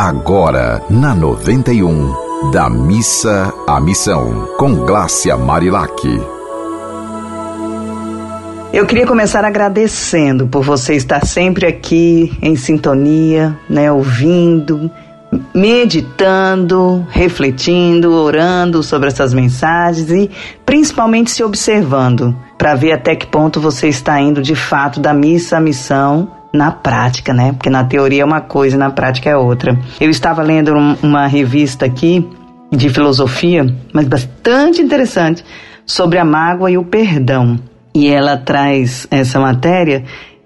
Agora, na 91, da missa à missão, com Glácia Marilac. Eu queria começar agradecendo por você estar sempre aqui em sintonia, né, ouvindo, meditando, refletindo, orando sobre essas mensagens e principalmente se observando para ver até que ponto você está indo de fato da missa à missão na prática, né? Porque na teoria é uma coisa na prática é outra. Eu estava lendo um, uma revista aqui de filosofia, mas bastante interessante, sobre a mágoa e o perdão. E ela traz essa matéria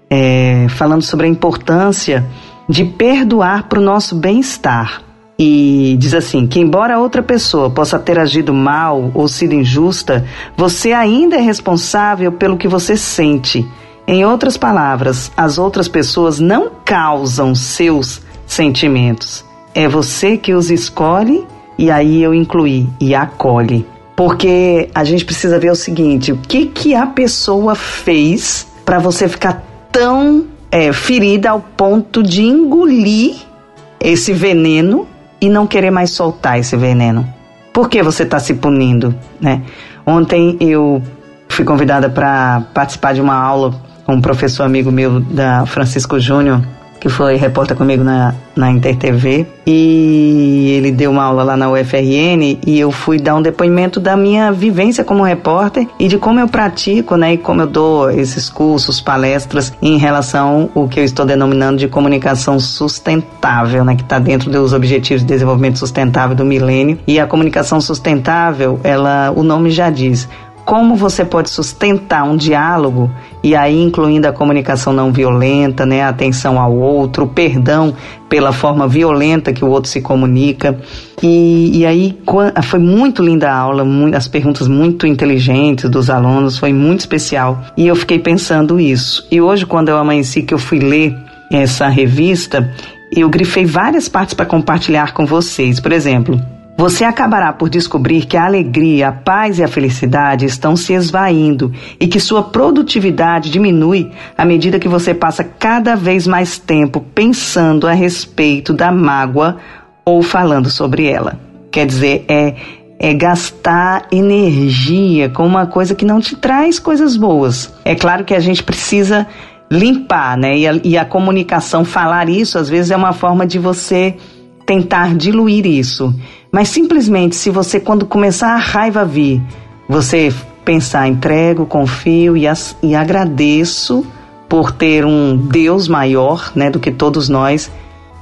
é, falando sobre a importância de perdoar para o nosso bem-estar. E diz assim: que embora outra pessoa possa ter agido mal ou sido injusta, você ainda é responsável pelo que você sente em outras palavras, as outras pessoas não causam seus sentimentos. É você que os escolhe e aí eu incluí e acolhe. Porque a gente precisa ver o seguinte: o que, que a pessoa fez para você ficar tão é, ferida ao ponto de engolir esse veneno e não querer mais soltar esse veneno? Por que você está se punindo? Né? Ontem eu fui convidada para participar de uma aula um professor amigo meu da Francisco Júnior, que foi repórter comigo na, na InterTV, e ele deu uma aula lá na UFRN e eu fui dar um depoimento da minha vivência como repórter e de como eu pratico, né, e como eu dou esses cursos, palestras em relação ao que eu estou denominando de comunicação sustentável, né, que está dentro dos objetivos de desenvolvimento sustentável do milênio. E a comunicação sustentável, ela, o nome já diz, como você pode sustentar um diálogo e aí incluindo a comunicação não violenta, né, a atenção ao outro, o perdão pela forma violenta que o outro se comunica. E, e aí foi muito linda a aula, muito, as perguntas muito inteligentes dos alunos, foi muito especial. E eu fiquei pensando isso. E hoje quando eu amanheci que eu fui ler essa revista, eu grifei várias partes para compartilhar com vocês. Por exemplo, você acabará por descobrir que a alegria, a paz e a felicidade estão se esvaindo e que sua produtividade diminui à medida que você passa cada vez mais tempo pensando a respeito da mágoa ou falando sobre ela. Quer dizer, é, é gastar energia com uma coisa que não te traz coisas boas. É claro que a gente precisa limpar, né? E a, e a comunicação, falar isso, às vezes é uma forma de você tentar diluir isso. Mas simplesmente, se você, quando começar a raiva vir, você pensar, entrego, confio e, as, e agradeço por ter um Deus maior né, do que todos nós,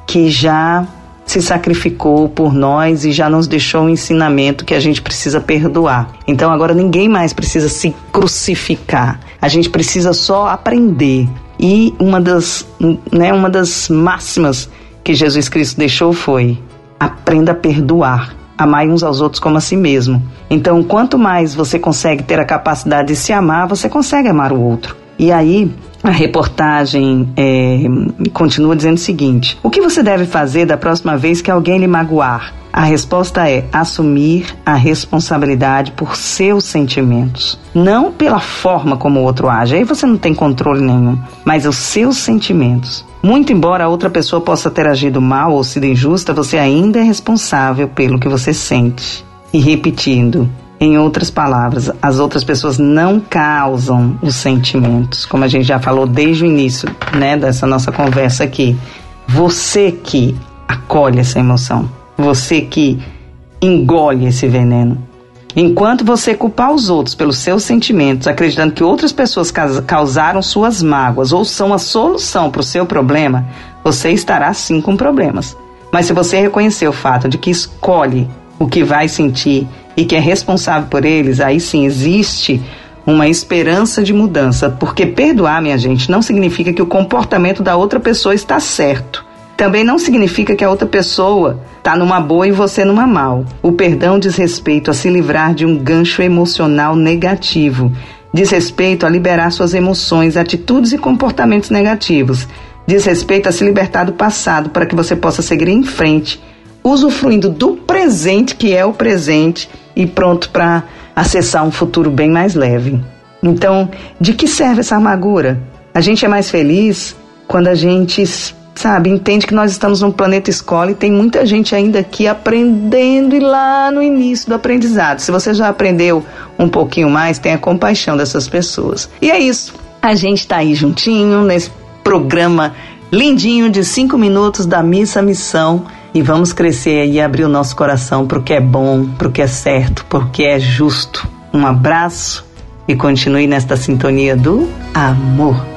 que já se sacrificou por nós e já nos deixou um ensinamento que a gente precisa perdoar. Então agora ninguém mais precisa se crucificar. A gente precisa só aprender. E uma das, né, uma das máximas que Jesus Cristo deixou foi: aprenda a perdoar. Amai uns aos outros como a si mesmo. Então, quanto mais você consegue ter a capacidade de se amar, você consegue amar o outro. E aí, a reportagem é, continua dizendo o seguinte: O que você deve fazer da próxima vez que alguém lhe magoar? A resposta é assumir a responsabilidade por seus sentimentos, não pela forma como o outro age. Aí você não tem controle nenhum, mas os seus sentimentos. Muito embora a outra pessoa possa ter agido mal ou sido injusta, você ainda é responsável pelo que você sente. E repetindo, em outras palavras, as outras pessoas não causam os sentimentos, como a gente já falou desde o início, né, dessa nossa conversa aqui. Você que acolhe essa emoção, você que engole esse veneno. Enquanto você culpar os outros pelos seus sentimentos, acreditando que outras pessoas causaram suas mágoas ou são a solução para o seu problema, você estará sim com problemas. Mas se você reconhecer o fato de que escolhe o que vai sentir e que é responsável por eles, aí sim existe uma esperança de mudança. Porque perdoar, minha gente, não significa que o comportamento da outra pessoa está certo. Também não significa que a outra pessoa está numa boa e você numa mal. O perdão diz respeito a se livrar de um gancho emocional negativo. Diz respeito a liberar suas emoções, atitudes e comportamentos negativos. Diz respeito a se libertar do passado para que você possa seguir em frente, usufruindo do presente, que é o presente, e pronto para acessar um futuro bem mais leve. Então, de que serve essa amargura? A gente é mais feliz quando a gente sabe, entende que nós estamos num planeta escola e tem muita gente ainda aqui aprendendo e lá no início do aprendizado. Se você já aprendeu um pouquinho mais, tenha compaixão dessas pessoas. E é isso. A gente está aí juntinho nesse programa lindinho de cinco minutos da Missa Missão e vamos crescer e abrir o nosso coração para o que é bom, para o que é certo, para o que é justo. Um abraço e continue nesta sintonia do amor.